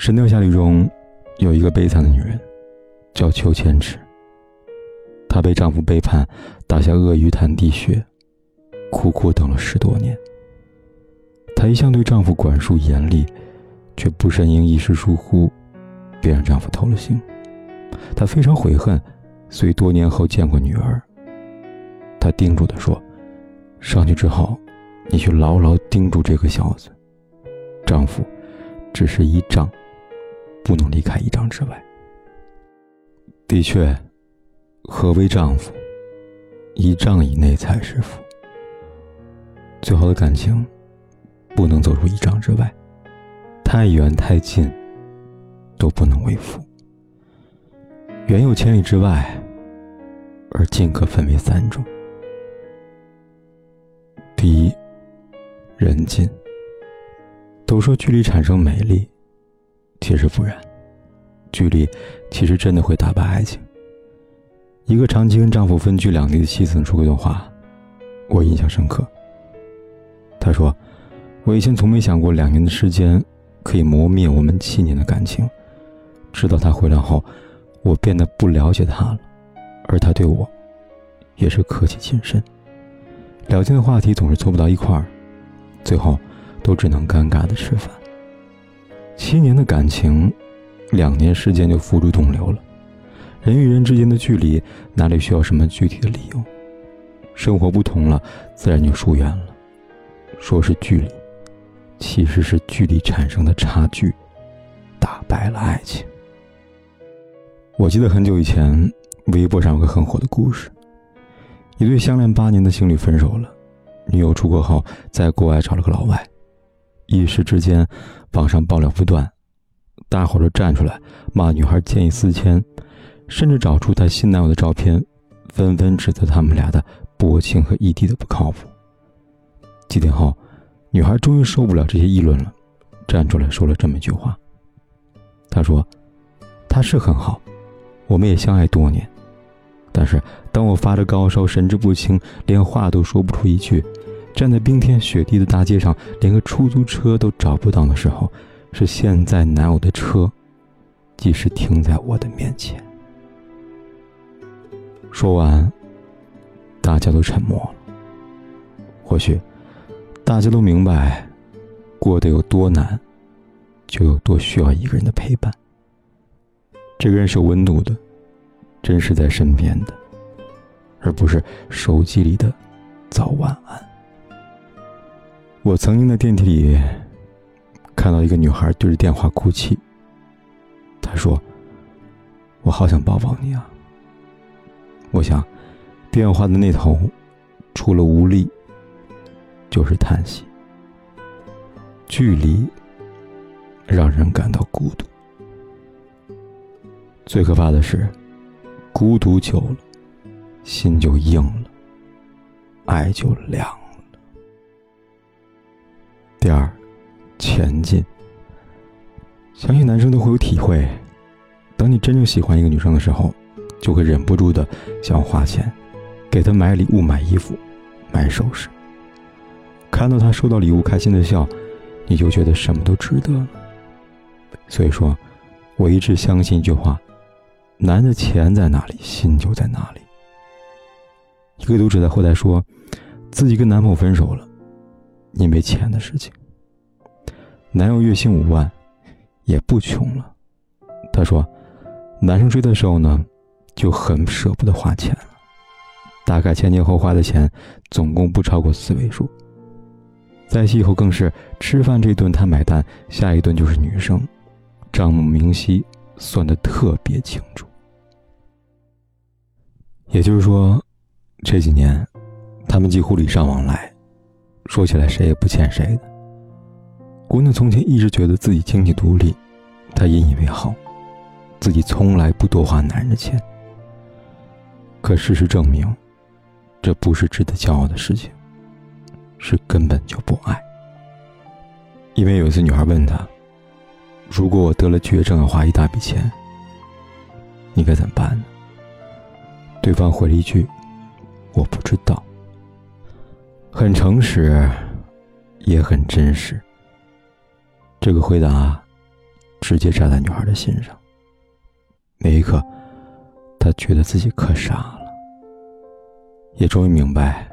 神雕侠侣》中有一个悲惨的女人，叫裘千尺。她被丈夫背叛，打下鳄鱼潭滴血，苦苦等了十多年。她一向对丈夫管束严厉，却不慎因一时疏忽，便让丈夫偷了腥。她非常悔恨，所以多年后见过女儿，她叮嘱的说：“上去之后，你去牢牢盯住这个小子。丈夫只是一丈。”不能离开一丈之外。的确，何为丈夫？一丈以内才是夫。最好的感情，不能走出一丈之外，太远太近，都不能为夫。远有千里之外，而近可分为三种：第一，人近。都说距离产生美丽。其实不然，距离其实真的会打败爱情。一个长期跟丈夫分居两地的妻子说过一段话，我印象深刻。她说：“我以前从没想过两年的时间可以磨灭我们七年的感情，直到他回来后，我变得不了解他了，而他对我也是客气谨慎。聊天的话题总是凑不到一块儿，最后都只能尴尬的吃饭。”七年的感情，两年时间就付诸东流了。人与人之间的距离，哪里需要什么具体的理由？生活不同了，自然就疏远了。说是距离，其实是距离产生的差距，打败了爱情。我记得很久以前，微博上有个很火的故事：一对相恋八年的情侣分手了，女友出国后，在国外找了个老外。一时之间，网上爆料不断，大伙都站出来骂女孩见异思迁，甚至找出她新男友的照片，纷纷指责他们俩的薄情和异地的不靠谱。几天后，女孩终于受不了这些议论了，站出来说了这么一句话：“她说，他是很好，我们也相爱多年，但是当我发着高烧，神志不清，连话都说不出一句。”站在冰天雪地的大街上，连个出租车都找不到的时候，是现在男友的车，即使停在我的面前。说完，大家都沉默了。或许，大家都明白，过得有多难，就有多需要一个人的陪伴。这个人是有温度的，真实在身边的，而不是手机里的早晚安。我曾经在电梯里看到一个女孩对着电话哭泣。她说：“我好想抱抱你啊。”我想，电话的那头，除了无力，就是叹息。距离让人感到孤独。最可怕的是，孤独久了，心就硬了，爱就凉。第二，前进。相信男生都会有体会，当你真正喜欢一个女生的时候，就会忍不住的想要花钱，给她买礼物、买衣服、买首饰。看到她收到礼物开心的笑，你就觉得什么都值得了。所以说，我一直相信一句话：男的钱在哪里，心就在哪里。一个读者在后台说，自己跟男朋友分手了。因为钱的事情，男友月薪五万，也不穷了。她说，男生追的时候呢，就很舍不得花钱了，大概前前后花的钱总共不超过四位数。在一起以后更是吃饭这顿他买单，下一顿就是女生，账目明细算得特别清楚。也就是说，这几年，他们几乎礼尚往来。说起来谁也不欠谁的，姑娘从前一直觉得自己经济独立，她引以为豪，自己从来不多花男人的钱。可事实证明，这不是值得骄傲的事情，是根本就不爱。因为有一次，女孩问他：“如果我得了绝症，要花一大笔钱，你该怎么办呢？”对方回了一句：“我不知道。”很诚实，也很真实。这个回答直接扎在女孩的心上。那一刻，她觉得自己可傻了，也终于明白，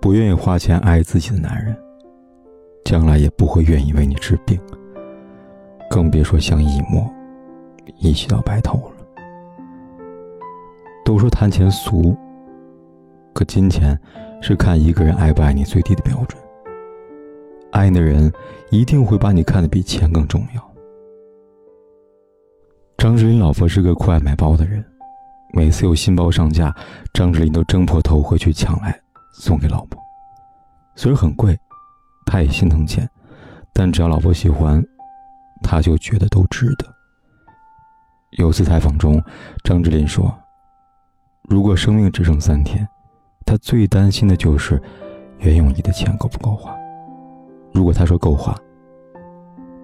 不愿意花钱爱自己的男人，将来也不会愿意为你治病，更别说相依沫，一起到白头了。都说谈钱俗，可金钱是看一个人爱不爱你最低的标准。爱你的人一定会把你看得比钱更重要。张智霖老婆是个酷爱买包的人，每次有新包上架，张智霖都争破头回去抢来送给老婆。虽然很贵，他也心疼钱，但只要老婆喜欢，他就觉得都值得。有次采访中，张智霖说：“如果生命只剩三天，他最担心的就是袁咏仪的钱够不够花。”如果他说够花，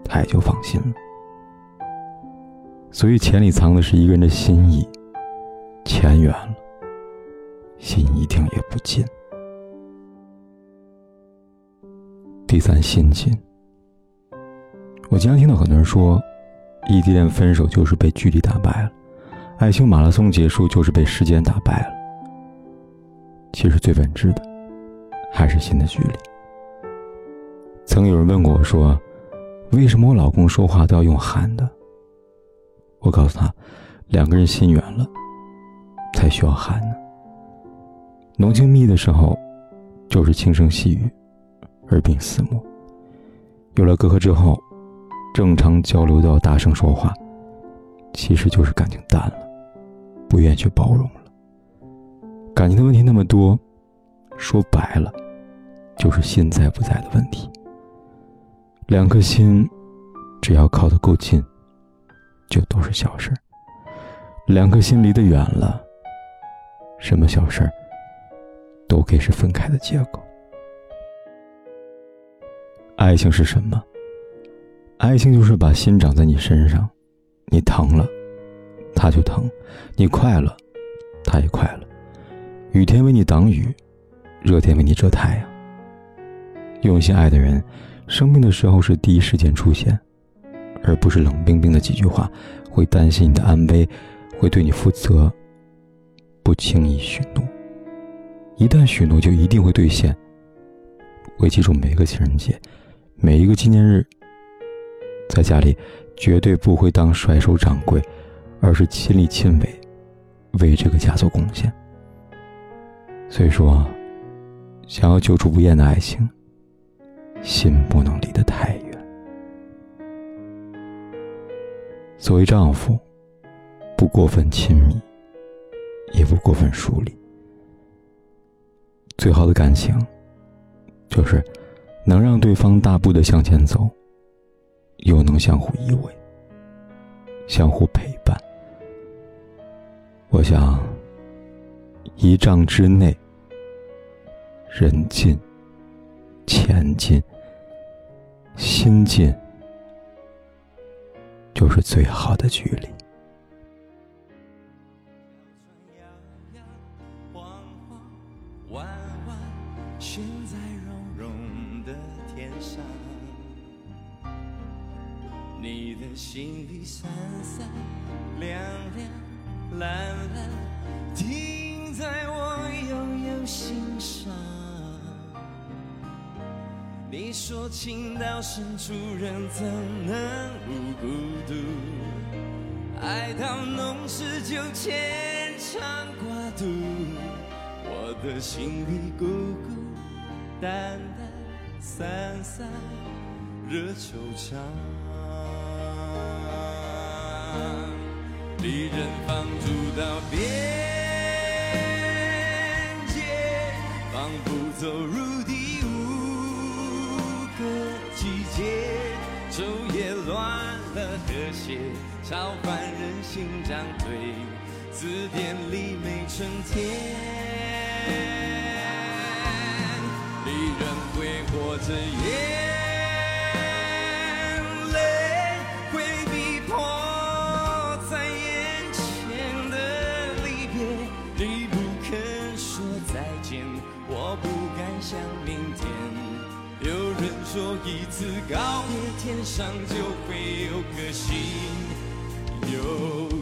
他也就放心了。所以钱里藏的是一个人的心意，钱远了，心一定也不近。第三，心近。我经常听到很多人说，异地恋分手就是被距离打败了，爱情马拉松结束就是被时间打败了。其实最本质的，还是心的距离。曾有人问过我说：“为什么我老公说话都要用喊的？”我告诉他：“两个人心远了，才需要喊呢。浓情蜜意的时候，就是轻声细语，耳鬓厮磨；有了隔阂之后，正常交流都要大声说话，其实就是感情淡了，不愿去包容了。感情的问题那么多，说白了，就是心在不在的问题。”两颗心，只要靠得够近，就都是小事两颗心离得远了，什么小事都可以是分开的结果。爱情是什么？爱情就是把心长在你身上，你疼了，他就疼；你快乐，他也快乐。雨天为你挡雨，热天为你遮太阳。用心爱的人。生病的时候是第一时间出现，而不是冷冰冰的几句话，会担心你的安危，会对你负责，不轻易许诺。一旦许诺，就一定会兑现。会记住每个情人节，每一个纪念日，在家里绝对不会当甩手掌柜，而是亲力亲为，为这个家做贡献。所以说，想要久处不厌的爱情。心不能离得太远。作为丈夫，不过分亲密，也不过分疏离。最好的感情，就是能让对方大步的向前走，又能相互依偎、相互陪伴。我想，一丈之内，人近。前进，心近，就是最好的距离。悬在绒绒的天上，你的心里闪闪亮亮蓝蓝，停在我悠悠心上。你说情到深处人怎能不孤独？爱到浓时就牵肠挂肚，我的心里孤孤单单散散热惆怅。离人放逐到边界，仿佛走入。地超凡人心涨退，字典里没春天。离人挥霍着眼一次告别，天上就会有颗星有